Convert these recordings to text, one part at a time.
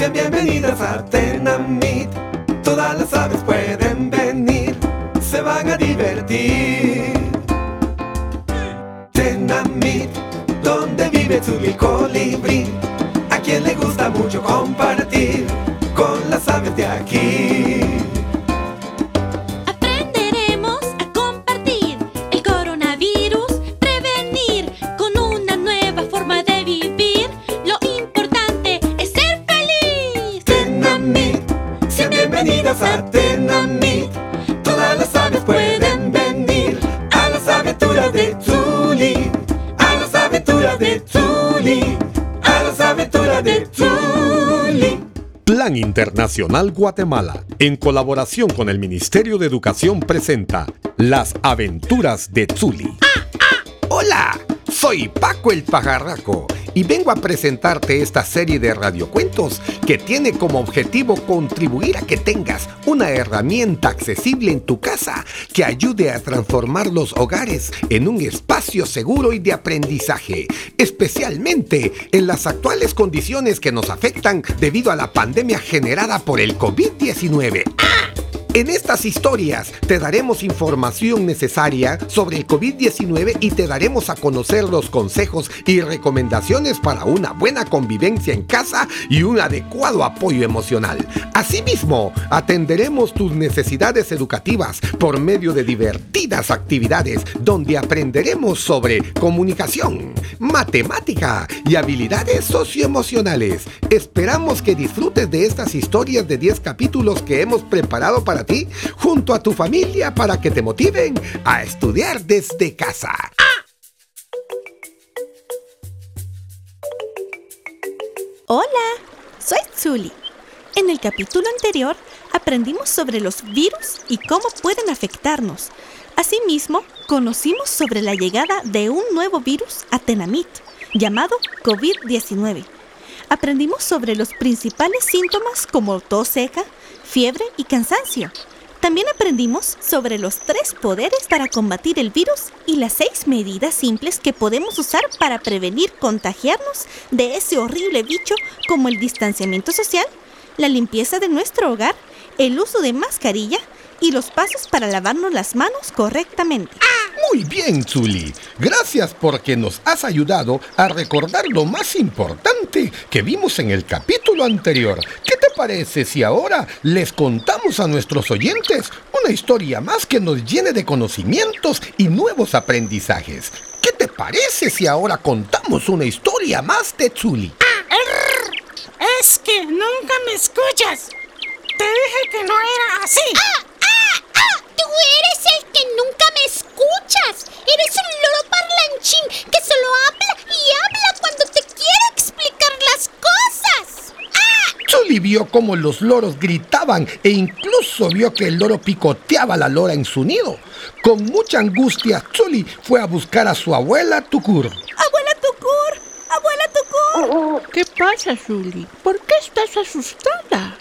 Sean bienvenidas a Tenamit. Todas las aves pueden venir, se van a divertir. Tenamit, donde vive Zuli colibrí. A quien le gusta mucho compartir con las aves de aquí. Internacional Guatemala, en colaboración con el Ministerio de Educación, presenta Las aventuras de Zuli. Hola, soy Paco el Pajarraco y vengo a presentarte esta serie de radiocuentos que tiene como objetivo contribuir a que tengas una herramienta accesible en tu casa que ayude a transformar los hogares en un espacio seguro y de aprendizaje, especialmente en las actuales condiciones que nos afectan debido a la pandemia generada por el COVID-19. En estas historias te daremos información necesaria sobre el COVID-19 y te daremos a conocer los consejos y recomendaciones para una buena convivencia en casa y un adecuado apoyo emocional. Asimismo, atenderemos tus necesidades educativas por medio de divertidas actividades donde aprenderemos sobre comunicación, matemática y habilidades socioemocionales. Esperamos que disfrutes de estas historias de 10 capítulos que hemos preparado para ti junto a tu familia para que te motiven a estudiar desde casa. Hola, soy Zuli. En el capítulo anterior aprendimos sobre los virus y cómo pueden afectarnos. Asimismo, conocimos sobre la llegada de un nuevo virus a Tenamit, llamado COVID-19. Aprendimos sobre los principales síntomas como tos seca, fiebre y cansancio. También aprendimos sobre los tres poderes para combatir el virus y las seis medidas simples que podemos usar para prevenir contagiarnos de ese horrible bicho como el distanciamiento social, la limpieza de nuestro hogar, el uso de mascarilla y los pasos para lavarnos las manos correctamente. Muy bien, Zuli. Gracias porque nos has ayudado a recordar lo más importante que vimos en el capítulo anterior. ¿Qué te parece si ahora les contamos a nuestros oyentes una historia más que nos llene de conocimientos y nuevos aprendizajes? ¿Qué te parece si ahora contamos una historia más de Zuli? Es que nunca me escuchas. Te dije que no era así. ¡Ah! ¡Ah! ¡Ah! ¡Tú eres el que nunca me escuchas! ¡Eres un loro parlanchín que solo habla y habla cuando te quiere explicar las cosas! ¡Ah! Zuli vio cómo los loros gritaban e incluso vio que el loro picoteaba a la lora en su nido. Con mucha angustia, Zuli fue a buscar a su abuela Tukur. ¡Abuela Tucur! ¡Abuela Tucur! ¿Qué pasa, Zuli? ¿Por qué estás asustada?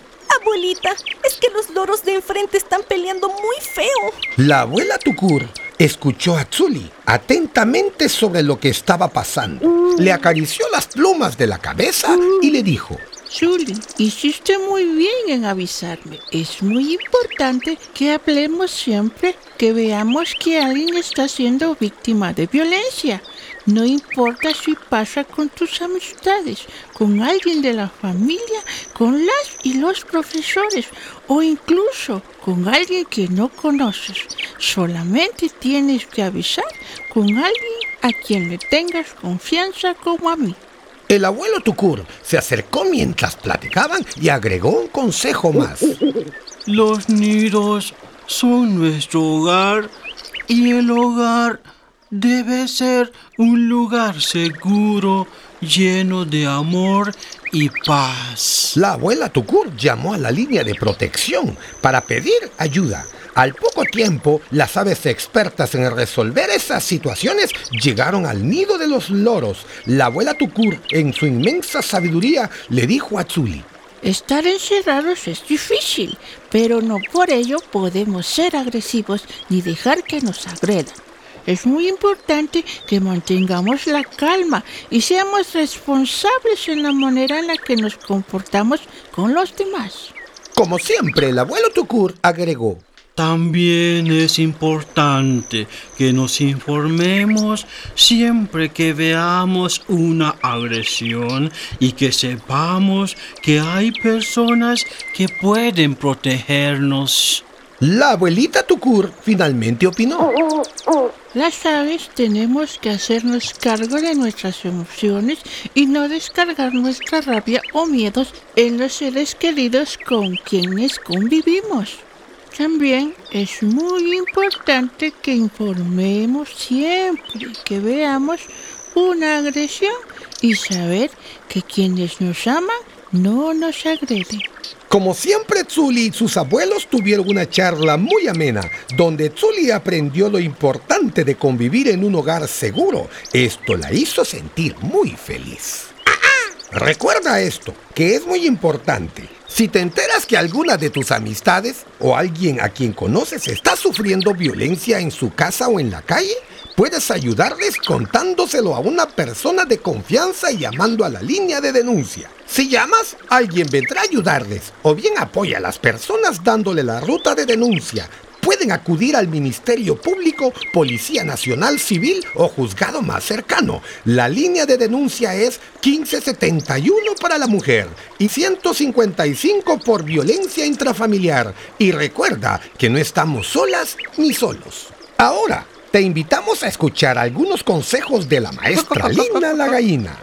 Abuelita, es que los loros de enfrente están peleando muy feo. La abuela Tukur escuchó a Zuli atentamente sobre lo que estaba pasando. Le acarició las plumas de la cabeza y le dijo, Zuli, hiciste muy bien en avisarme. Es muy importante que hablemos siempre que veamos que alguien está siendo víctima de violencia. No importa si pasa con tus amistades, con alguien de la familia, con las y los profesores o incluso con alguien que no conoces. Solamente tienes que avisar con alguien a quien le tengas confianza como a mí. El abuelo Tukur se acercó mientras platicaban y agregó un consejo más. Los nidos son nuestro hogar y el hogar debe ser un lugar seguro, lleno de amor y paz. La abuela Tukur llamó a la línea de protección para pedir ayuda. Al poco tiempo, las aves expertas en resolver esas situaciones llegaron al nido de los loros. La abuela Tukur, en su inmensa sabiduría, le dijo a Zuli. Estar encerrados es difícil, pero no por ello podemos ser agresivos ni dejar que nos agredan. Es muy importante que mantengamos la calma y seamos responsables en la manera en la que nos comportamos con los demás. Como siempre, el abuelo Tukur agregó. También es importante que nos informemos siempre que veamos una agresión y que sepamos que hay personas que pueden protegernos. La abuelita Tukur finalmente opinó. Las aves tenemos que hacernos cargo de nuestras emociones y no descargar nuestra rabia o miedos en los seres queridos con quienes convivimos. También es muy importante que informemos siempre que veamos una agresión y saber que quienes nos aman no nos agreden. Como siempre, Zuli y sus abuelos tuvieron una charla muy amena, donde Zuli aprendió lo importante de convivir en un hogar seguro. Esto la hizo sentir muy feliz. Recuerda esto, que es muy importante. Si te enteras que alguna de tus amistades o alguien a quien conoces está sufriendo violencia en su casa o en la calle, puedes ayudarles contándoselo a una persona de confianza y llamando a la línea de denuncia. Si llamas, alguien vendrá a ayudarles o bien apoya a las personas dándole la ruta de denuncia pueden acudir al Ministerio Público, Policía Nacional Civil o juzgado más cercano. La línea de denuncia es 1571 para la mujer y 155 por violencia intrafamiliar. Y recuerda que no estamos solas ni solos. Ahora, te invitamos a escuchar algunos consejos de la maestra Lina la gallina.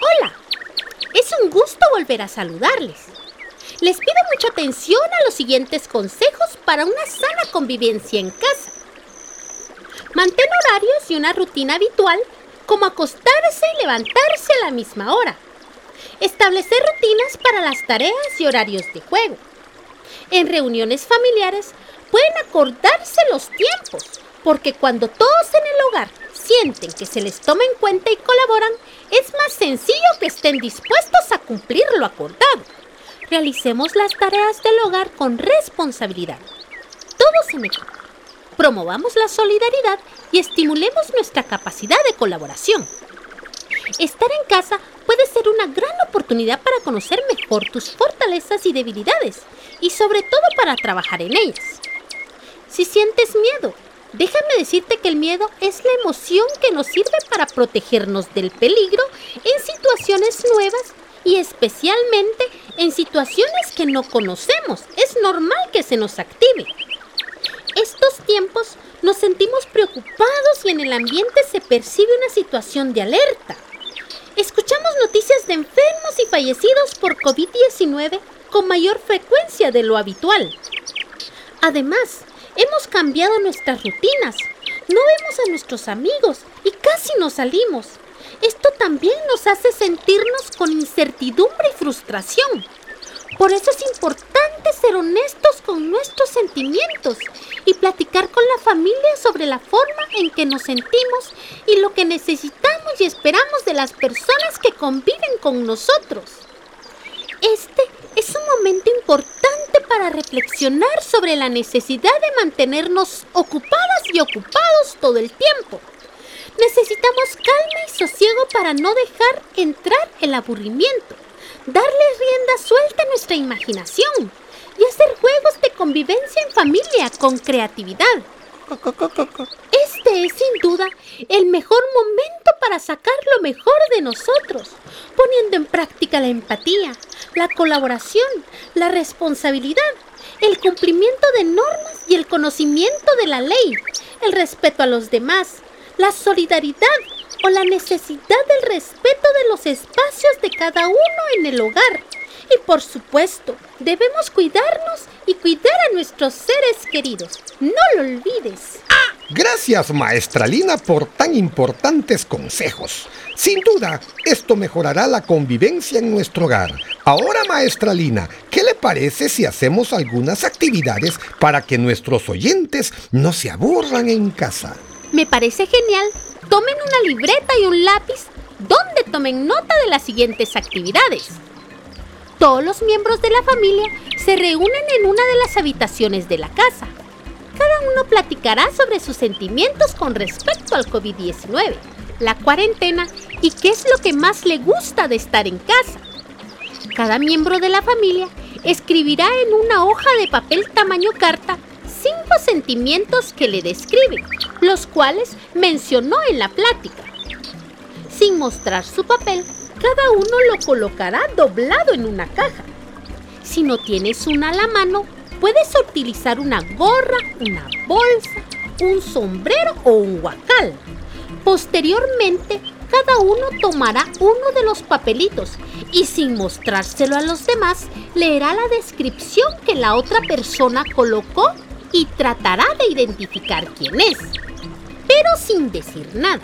Hola, es un gusto volver a saludarles. Les pido mucha atención a los siguientes consejos para una sana convivencia en casa. Mantén horarios y una rutina habitual como acostarse y levantarse a la misma hora. Establecer rutinas para las tareas y horarios de juego. En reuniones familiares pueden acordarse los tiempos, porque cuando todos en el hogar sienten que se les toma en cuenta y colaboran, es más sencillo que estén dispuestos a cumplir lo acordado realicemos las tareas del hogar con responsabilidad. Todos en equipo. Promovamos la solidaridad y estimulemos nuestra capacidad de colaboración. Estar en casa puede ser una gran oportunidad para conocer mejor tus fortalezas y debilidades y sobre todo para trabajar en ellas. Si sientes miedo, déjame decirte que el miedo es la emoción que nos sirve para protegernos del peligro en situaciones nuevas y especialmente en situaciones que no conocemos. Es normal que se nos active. Estos tiempos nos sentimos preocupados y en el ambiente se percibe una situación de alerta. Escuchamos noticias de enfermos y fallecidos por COVID-19 con mayor frecuencia de lo habitual. Además, hemos cambiado nuestras rutinas. No vemos a nuestros amigos y casi no salimos. Esto también nos hace sentirnos con incertidumbre y frustración. Por eso es importante ser honestos con nuestros sentimientos y platicar con la familia sobre la forma en que nos sentimos y lo que necesitamos y esperamos de las personas que conviven con nosotros. Este es un momento importante para reflexionar sobre la necesidad de mantenernos ocupadas y ocupados todo el tiempo. Necesitamos calma y sosiego para no dejar entrar el aburrimiento, darle rienda suelta a nuestra imaginación y hacer juegos de convivencia en familia con creatividad. Este es sin duda el mejor momento para sacar lo mejor de nosotros, poniendo en práctica la empatía, la colaboración, la responsabilidad, el cumplimiento de normas y el conocimiento de la ley, el respeto a los demás, la solidaridad o la necesidad del respeto de los espacios de cada uno en el hogar. Y por supuesto, debemos cuidarnos y cuidar a nuestros seres queridos. No lo olvides. Gracias, maestra Lina, por tan importantes consejos. Sin duda, esto mejorará la convivencia en nuestro hogar. Ahora, maestra Lina, ¿qué le parece si hacemos algunas actividades para que nuestros oyentes no se aburran en casa? Me parece genial. Tomen una libreta y un lápiz donde tomen nota de las siguientes actividades. Todos los miembros de la familia se reúnen en una de las habitaciones de la casa. Cada uno platicará sobre sus sentimientos con respecto al COVID-19, la cuarentena y qué es lo que más le gusta de estar en casa. Cada miembro de la familia escribirá en una hoja de papel tamaño carta cinco sentimientos que le describen, los cuales mencionó en la plática. Sin mostrar su papel, cada uno lo colocará doblado en una caja. Si no tienes una a la mano, puedes utilizar una gorra, una bolsa, un sombrero o un guacal. Posteriormente, cada uno tomará uno de los papelitos y sin mostrárselo a los demás, leerá la descripción que la otra persona colocó y tratará de identificar quién es, pero sin decir nada.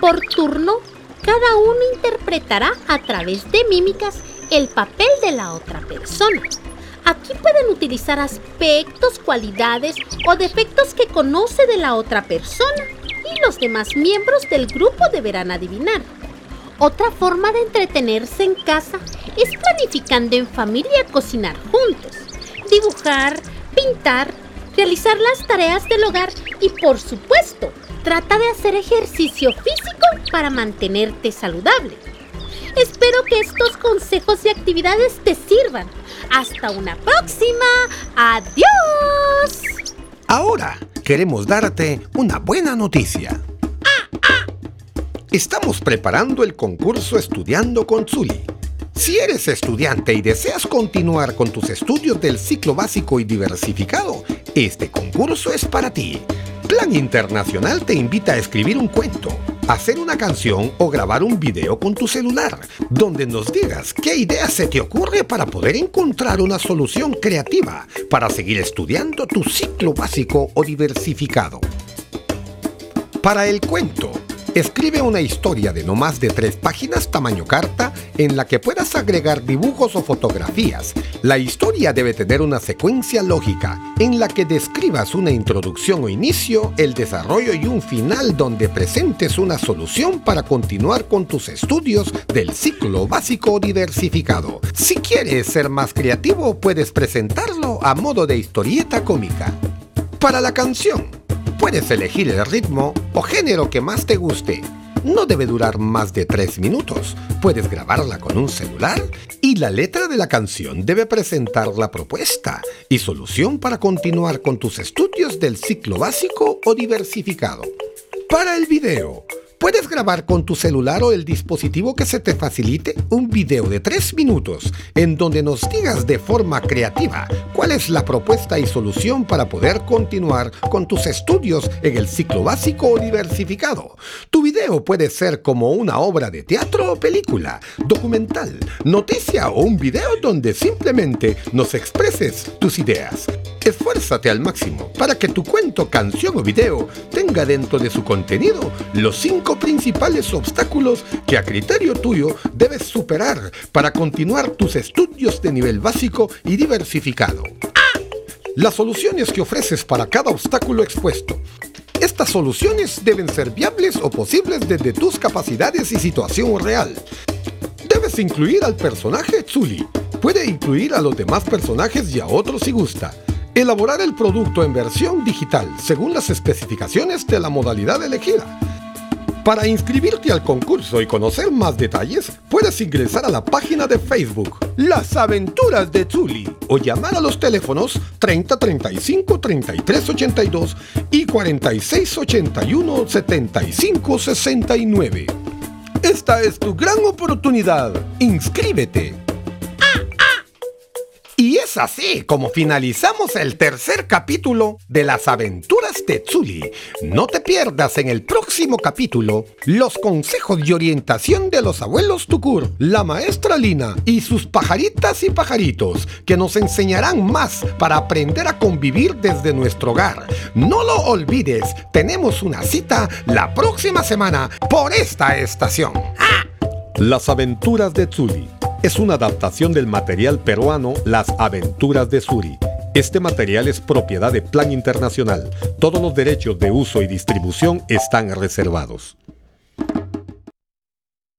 Por turno, cada uno interpretará a través de mímicas el papel de la otra persona. Aquí pueden utilizar aspectos, cualidades o defectos que conoce de la otra persona y los demás miembros del grupo deberán adivinar. Otra forma de entretenerse en casa es planificando en familia cocinar juntos, dibujar, pintar, realizar las tareas del hogar y por supuesto, trata de hacer ejercicio físico para mantenerte saludable. Espero que estos consejos y actividades te sirvan. Hasta una próxima. Adiós. Ahora queremos darte una buena noticia. Estamos preparando el concurso Estudiando con Zuli. Si eres estudiante y deseas continuar con tus estudios del ciclo básico y diversificado, este concurso es para ti. Plan Internacional te invita a escribir un cuento, hacer una canción o grabar un video con tu celular, donde nos digas qué idea se te ocurre para poder encontrar una solución creativa para seguir estudiando tu ciclo básico o diversificado. Para el cuento, Escribe una historia de no más de tres páginas tamaño carta en la que puedas agregar dibujos o fotografías. La historia debe tener una secuencia lógica en la que describas una introducción o inicio, el desarrollo y un final donde presentes una solución para continuar con tus estudios del ciclo básico diversificado. Si quieres ser más creativo, puedes presentarlo a modo de historieta cómica. Para la canción, Puedes elegir el ritmo o género que más te guste. No debe durar más de 3 minutos. Puedes grabarla con un celular y la letra de la canción debe presentar la propuesta y solución para continuar con tus estudios del ciclo básico o diversificado. Para el video, Puedes grabar con tu celular o el dispositivo que se te facilite un video de 3 minutos en donde nos digas de forma creativa cuál es la propuesta y solución para poder continuar con tus estudios en el ciclo básico o diversificado. Tu video puede ser como una obra de teatro o película, documental, noticia o un video donde simplemente nos expreses tus ideas. Esfuérzate al máximo para que tu cuento, canción o video tenga dentro de su contenido los principales obstáculos que a criterio tuyo debes superar para continuar tus estudios de nivel básico y diversificado. Las soluciones que ofreces para cada obstáculo expuesto. Estas soluciones deben ser viables o posibles desde tus capacidades y situación real. Debes incluir al personaje Tsuli. Puede incluir a los demás personajes y a otros si gusta Elaborar el producto en versión digital según las especificaciones de la modalidad elegida. Para inscribirte al concurso y conocer más detalles, puedes ingresar a la página de Facebook Las Aventuras de Zuli o llamar a los teléfonos 30 35 33 82 y 46 81 75 69. Esta es tu gran oportunidad. Inscríbete. Y es así como finalizamos el tercer capítulo de las aventuras de Tsuli. No te pierdas en el próximo capítulo los consejos y orientación de los abuelos Tukur, la maestra Lina y sus pajaritas y pajaritos que nos enseñarán más para aprender a convivir desde nuestro hogar. No lo olvides, tenemos una cita la próxima semana por esta estación. Las aventuras de Tsuli es una adaptación del material peruano Las aventuras de Suri. Este material es propiedad de Plan Internacional. Todos los derechos de uso y distribución están reservados.